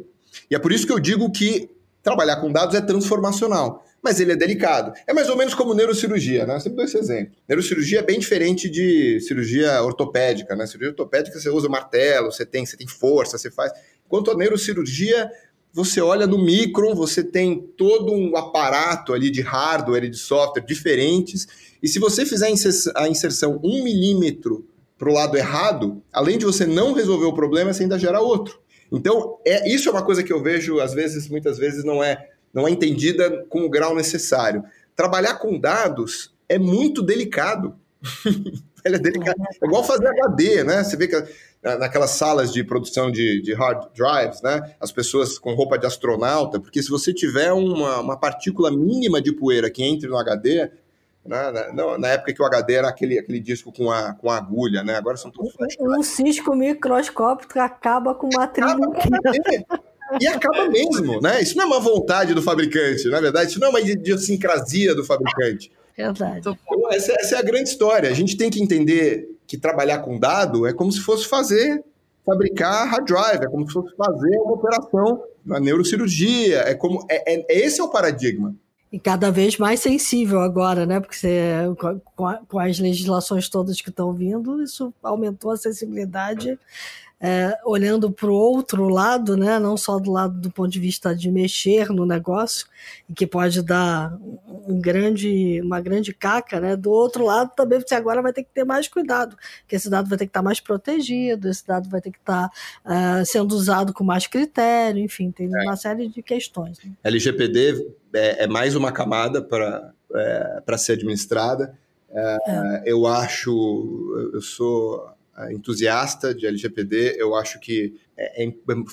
[SPEAKER 3] E é por isso que eu digo que trabalhar com dados é transformacional mas ele é delicado. É mais ou menos como neurocirurgia, né? Eu sempre dou esse exemplo. Neurocirurgia é bem diferente de cirurgia ortopédica, né? Cirurgia ortopédica você usa martelo, você tem, você tem força, você faz. Enquanto a neurocirurgia, você olha no micron, você tem todo um aparato ali de hardware e de software diferentes, e se você fizer a inserção um milímetro para o lado errado, além de você não resolver o problema, você ainda gera outro. Então, é, isso é uma coisa que eu vejo, às vezes, muitas vezes, não é não é entendida com o grau necessário. Trabalhar com dados é muito delicado. é delicado. É igual fazer HD, né? Você vê que naquelas salas de produção de, de, hard drives, né? As pessoas com roupa de astronauta, porque se você tiver uma, uma partícula mínima de poeira que entre no HD, Na, na, na, época que o HD era aquele, aquele disco com a, com a agulha, né? Agora são todos flash.
[SPEAKER 1] Um cisco microscópico acaba com uma trilha.
[SPEAKER 3] E acaba mesmo, né? Isso não é uma vontade do fabricante, na é verdade, isso não é uma idiosincrasia do fabricante.
[SPEAKER 1] Verdade. Então,
[SPEAKER 3] essa, essa, é a grande história. A gente tem que entender que trabalhar com dado é como se fosse fazer, fabricar hard drive, é como se fosse fazer uma operação na neurocirurgia, é como é, é esse é o paradigma.
[SPEAKER 1] E cada vez mais sensível agora, né? Porque você, com, a, com as legislações todas que estão vindo, isso aumentou a sensibilidade é, olhando para o outro lado, né, não só do lado do ponto de vista de mexer no negócio, e que pode dar um grande, uma grande caca, né, do outro lado também você agora vai ter que ter mais cuidado, porque esse dado vai ter que estar mais protegido, esse dado vai ter que estar uh, sendo usado com mais critério, enfim, tem é. uma série de questões. Né?
[SPEAKER 3] LGPD é, é mais uma camada para é, ser administrada. É, é. eu acho, eu sou entusiasta de LGPD, eu acho que é, é,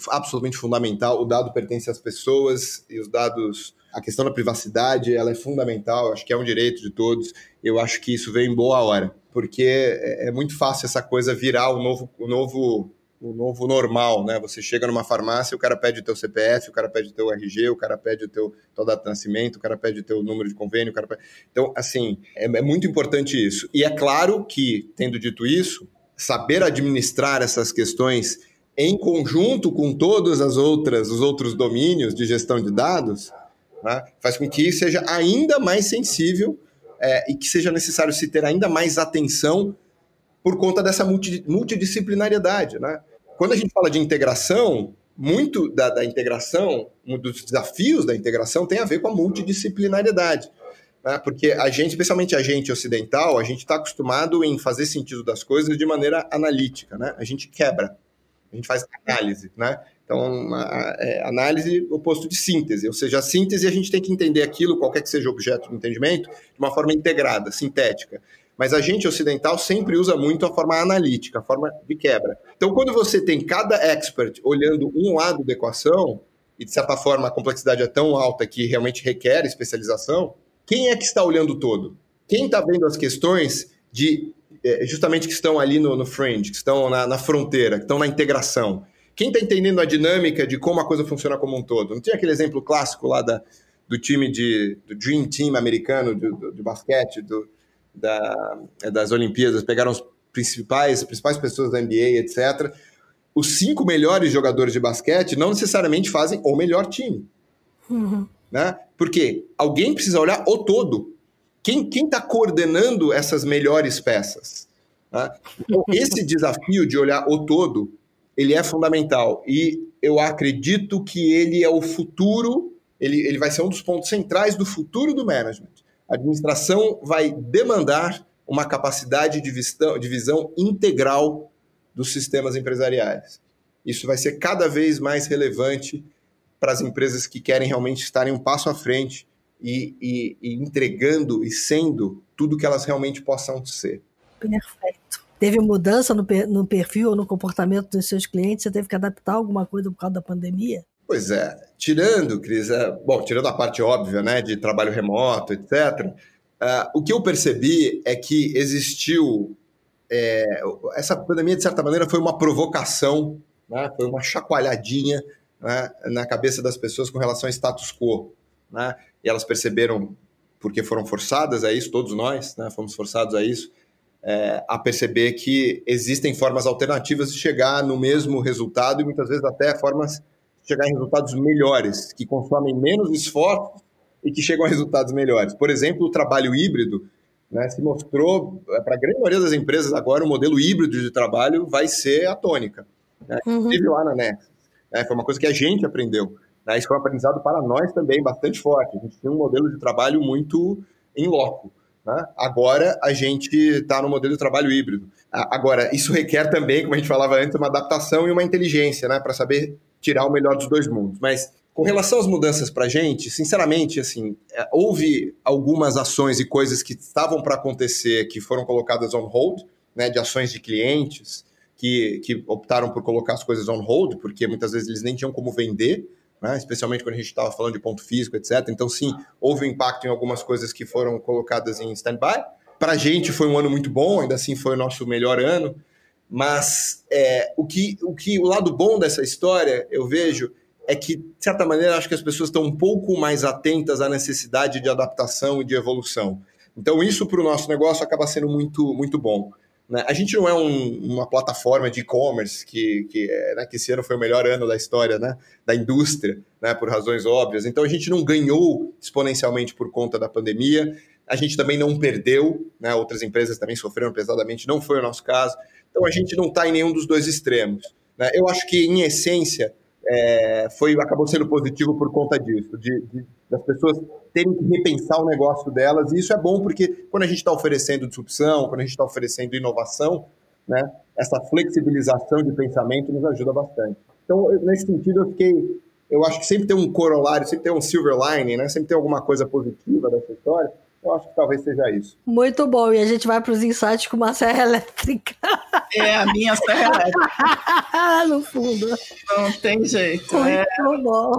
[SPEAKER 3] absolutamente fundamental. O dado pertence às pessoas e os dados, a questão da privacidade, ela é fundamental. Acho que é um direito de todos. Eu acho que isso veio em boa hora, porque é, é muito fácil essa coisa virar o novo, o novo o novo normal, né? Você chega numa farmácia, o cara pede o teu CPF, o cara pede o teu RG, o cara pede o teu tua data de nascimento, o cara pede o teu número de convênio, o cara pede... Então, assim, é, é muito importante isso. E é claro que, tendo dito isso, saber administrar essas questões em conjunto com todas as outras, os outros domínios de gestão de dados, né, faz com que seja ainda mais sensível é, e que seja necessário se ter ainda mais atenção por conta dessa multidisciplinariedade. Né? Quando a gente fala de integração, muito da, da integração, um dos desafios da integração tem a ver com a multidisciplinariedade né? porque a gente, especialmente a gente ocidental, a gente está acostumado em fazer sentido das coisas de maneira analítica, né? A gente quebra, a gente faz análise, né? Então, é, análise oposto de síntese, ou seja, a síntese a gente tem que entender aquilo, qualquer que seja o objeto do entendimento, de uma forma integrada, sintética. Mas a gente ocidental sempre usa muito a forma analítica, a forma de quebra. Então, quando você tem cada expert olhando um lado da equação, e de certa forma a complexidade é tão alta que realmente requer especialização, quem é que está olhando todo? Quem está vendo as questões de é, justamente que estão ali no, no fringe, que estão na, na fronteira, que estão na integração? Quem está entendendo a dinâmica de como a coisa funciona como um todo? Não tinha aquele exemplo clássico lá da, do time de, do Dream Team americano de, de, de basquete, do, da, é, das Olimpíadas, pegaram os principais, as principais pessoas da NBA, etc. Os cinco melhores jogadores de basquete não necessariamente fazem o melhor time. Uhum. Né? Porque alguém precisa olhar o todo. Quem está coordenando essas melhores peças? Né? Então, esse desafio de olhar o todo, ele é fundamental. E eu acredito que ele é o futuro, ele, ele vai ser um dos pontos centrais do futuro do management. A administração vai demandar uma capacidade de visão, de visão integral dos sistemas empresariais. Isso vai ser cada vez mais relevante para as empresas que querem realmente estarem um passo à frente e, e, e entregando e sendo tudo que elas realmente possam ser.
[SPEAKER 1] Perfeito. Teve mudança no, perfil ou no comportamento dos seus clientes? Você teve que adaptar alguma coisa por causa da pandemia?
[SPEAKER 3] Pois é, tirando, Cris, é, bom, tirando a parte óbvia, né, de trabalho remoto, etc., uh, ah, o que eu percebi é que existiu, é, essa pandemia, de certa maneira, foi uma provocação, né, foi uma chacoalhadinha né, na cabeça das pessoas com relação ao status quo. Né? E elas perceberam, porque foram forçadas a isso, todos nós né, fomos forçados a isso, é, a perceber que existem formas alternativas de chegar no mesmo resultado e muitas vezes até formas de chegar em resultados melhores, que consomem menos esforço e que chegam a resultados melhores. Por exemplo, o trabalho híbrido né, se mostrou, é, para a grande maioria das empresas agora, o modelo híbrido de trabalho vai ser a tônica. Né? Uhum. Inclusive lá na Next. Né? Foi uma coisa que a gente aprendeu. Né? Isso foi um aprendizado para nós também bastante forte. A gente tem um modelo de trabalho muito em loco. Né? Agora a gente está no modelo de trabalho híbrido. Agora, isso requer também, como a gente falava antes, uma adaptação e uma inteligência né? para saber tirar o melhor dos dois mundos. Mas com relação às mudanças para a gente, sinceramente, assim, é, houve algumas ações e coisas que estavam para acontecer que foram colocadas on hold, né, de ações de clientes, que, que optaram por colocar as coisas on hold, porque muitas vezes eles nem tinham como vender né? especialmente quando a gente estava falando de ponto físico, etc. Então, sim, houve um impacto em algumas coisas que foram colocadas em stand-by. Para a gente foi um ano muito bom, ainda assim foi o nosso melhor ano. Mas é, o, que, o que o lado bom dessa história eu vejo é que, de certa maneira, acho que as pessoas estão um pouco mais atentas à necessidade de adaptação e de evolução. Então, isso para o nosso negócio acaba sendo muito, muito bom. Né? A gente não é um, uma plataforma de e-commerce que, que, né, que esse ano foi o melhor ano da história né, da indústria, né, por razões óbvias. Então, a gente não ganhou exponencialmente por conta da pandemia. A gente também não perdeu, né, outras empresas também sofreram pesadamente, não foi o nosso caso. Então, a gente não está em nenhum dos dois extremos. Né? Eu acho que, em essência, é, foi, acabou sendo positivo por conta disso, de, de, das pessoas terem que repensar o negócio delas. E isso é bom porque quando a gente está oferecendo disrupção, quando a gente está oferecendo inovação, né, essa flexibilização de pensamento nos ajuda bastante. Então, nesse sentido, eu fiquei. Eu acho que sempre tem um corolário, sempre tem um silver lining, né? sempre tem alguma coisa positiva dessa história. Eu acho que talvez seja isso.
[SPEAKER 1] Muito bom. E a gente vai para os insights com uma serra elétrica.
[SPEAKER 2] É a minha serra elétrica.
[SPEAKER 1] no fundo.
[SPEAKER 2] Não tem jeito.
[SPEAKER 1] Muito é... bom.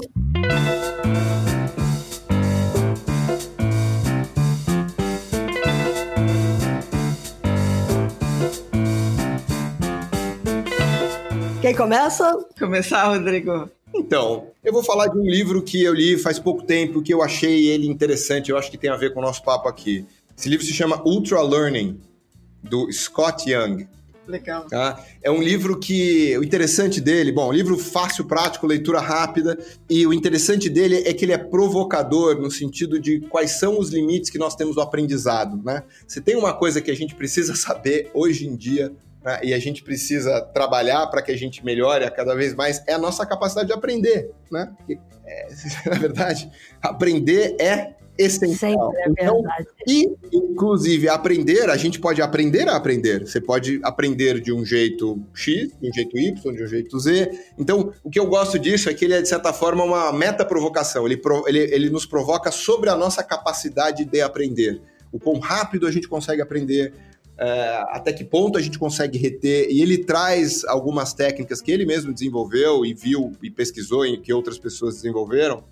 [SPEAKER 1] Quem começa?
[SPEAKER 2] Começar, Rodrigo.
[SPEAKER 3] Então, eu vou falar de um livro que eu li faz pouco tempo, que eu achei ele interessante, eu acho que tem a ver com o nosso papo aqui. Esse livro se chama Ultra Learning, do Scott Young.
[SPEAKER 2] Legal.
[SPEAKER 3] Tá? É um livro que. O interessante dele, bom, um livro fácil, prático, leitura rápida. E o interessante dele é que ele é provocador no sentido de quais são os limites que nós temos do aprendizado. Né? Se tem uma coisa que a gente precisa saber hoje em dia né, e a gente precisa trabalhar para que a gente melhore cada vez mais, é a nossa capacidade de aprender. Né? é, na verdade, aprender é essencial.
[SPEAKER 1] Sempre é então.
[SPEAKER 3] E, inclusive, aprender, a gente pode aprender a aprender. Você pode aprender de um jeito X, de um jeito Y, de um jeito Z. Então, o que eu gosto disso é que ele é, de certa forma, uma meta-provocação. Ele, ele, ele nos provoca sobre a nossa capacidade de aprender. O quão rápido a gente consegue aprender, é, até que ponto a gente consegue reter, e ele traz algumas técnicas que ele mesmo desenvolveu e viu e pesquisou em que outras pessoas desenvolveram,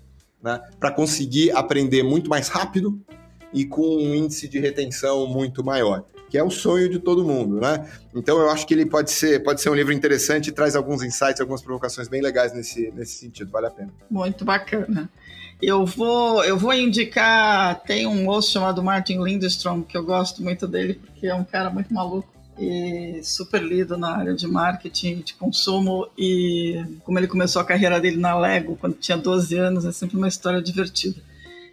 [SPEAKER 3] né, para conseguir aprender muito mais rápido e com um índice de retenção muito maior, que é o sonho de todo mundo, né? Então eu acho que ele pode ser, pode ser um livro interessante e traz alguns insights, algumas provocações bem legais nesse, nesse sentido, vale a pena.
[SPEAKER 2] Muito bacana. Eu vou, eu vou indicar, tem um moço chamado Martin Lindstrom, que eu gosto muito dele, porque é um cara muito maluco e super lido na área de marketing de consumo e como ele começou a carreira dele na Lego quando tinha 12 anos, é sempre uma história divertida.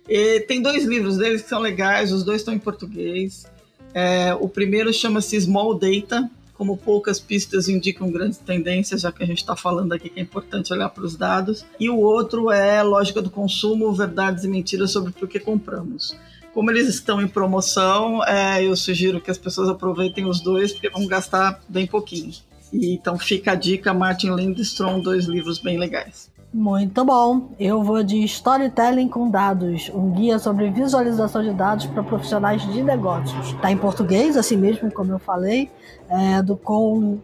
[SPEAKER 2] E tem dois livros deles que são legais, os dois estão em português. É, o primeiro chama-se Small Data, como poucas pistas indicam grandes tendências, já que a gente está falando aqui que é importante olhar para os dados. E o outro é Lógica do Consumo, Verdades e Mentiras sobre o que compramos. Como eles estão em promoção, é, eu sugiro que as pessoas aproveitem os dois, porque vão gastar bem pouquinho. E, então fica a dica, Martin Lindstrom, dois livros bem legais.
[SPEAKER 1] Muito bom. Eu vou de Storytelling com Dados, um guia sobre visualização de dados para profissionais de negócios. Está em português, assim mesmo, como eu falei, é, do com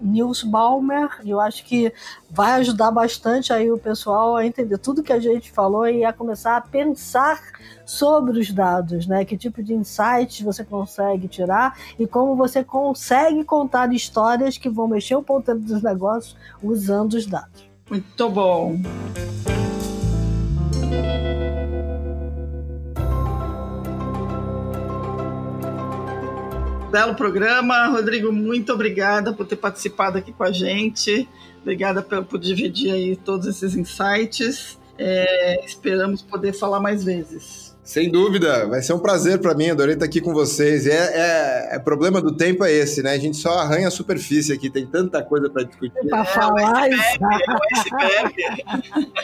[SPEAKER 1] Nils Baumer. Eu acho que vai ajudar bastante aí o pessoal a entender tudo que a gente falou e a começar a pensar sobre os dados, né? Que tipo de insights você consegue tirar e como você consegue contar histórias que vão mexer o ponteiro dos negócios usando os dados.
[SPEAKER 2] Muito bom. Belo programa. Rodrigo, muito obrigada por ter participado aqui com a gente. Obrigada por, por dividir aí todos esses insights. É, esperamos poder falar mais vezes.
[SPEAKER 3] Sem dúvida, vai ser um prazer para mim, adorei estar aqui com vocês. É, é, é, problema do tempo é esse, né? A gente só arranha a superfície aqui, tem tanta coisa para discutir.
[SPEAKER 1] Para falar,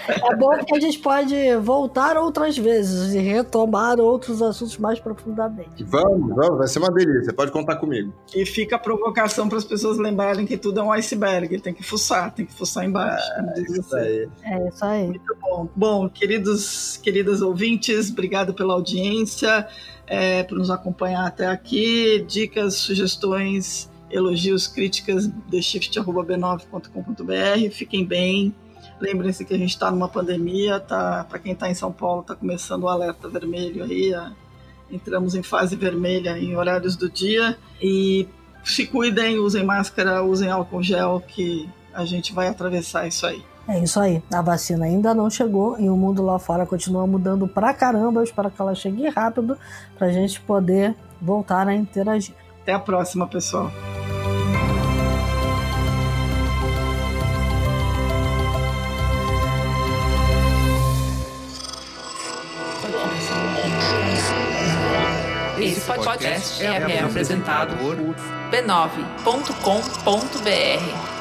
[SPEAKER 1] é bom que a gente pode voltar outras vezes e retomar outros assuntos mais profundamente.
[SPEAKER 3] Vamos, vamos, vai ser uma delícia, pode contar comigo.
[SPEAKER 2] E fica a provocação para as pessoas lembrarem que tudo é um iceberg, tem que fuçar, tem que fuçar embaixo.
[SPEAKER 3] É, isso aí.
[SPEAKER 1] É isso aí.
[SPEAKER 2] Muito bom. Bom, queridos, queridas ouvintes, obrigado obrigado pela audiência, é, por nos acompanhar até aqui. Dicas, sugestões, elogios, críticas, theshift.b9.com.br. Fiquem bem. Lembrem-se que a gente está numa pandemia, tá, para quem está em São Paulo, está começando o alerta vermelho aí, a, entramos em fase vermelha em horários do dia. E se cuidem, usem máscara, usem álcool gel, que a gente vai atravessar isso aí.
[SPEAKER 1] É isso aí. A vacina ainda não chegou e o mundo lá fora continua mudando pra caramba. Eu espero que ela chegue rápido pra gente poder voltar a interagir.
[SPEAKER 2] Até a próxima, pessoal.
[SPEAKER 4] Esse podcast é, é apresentado por b9.com.br.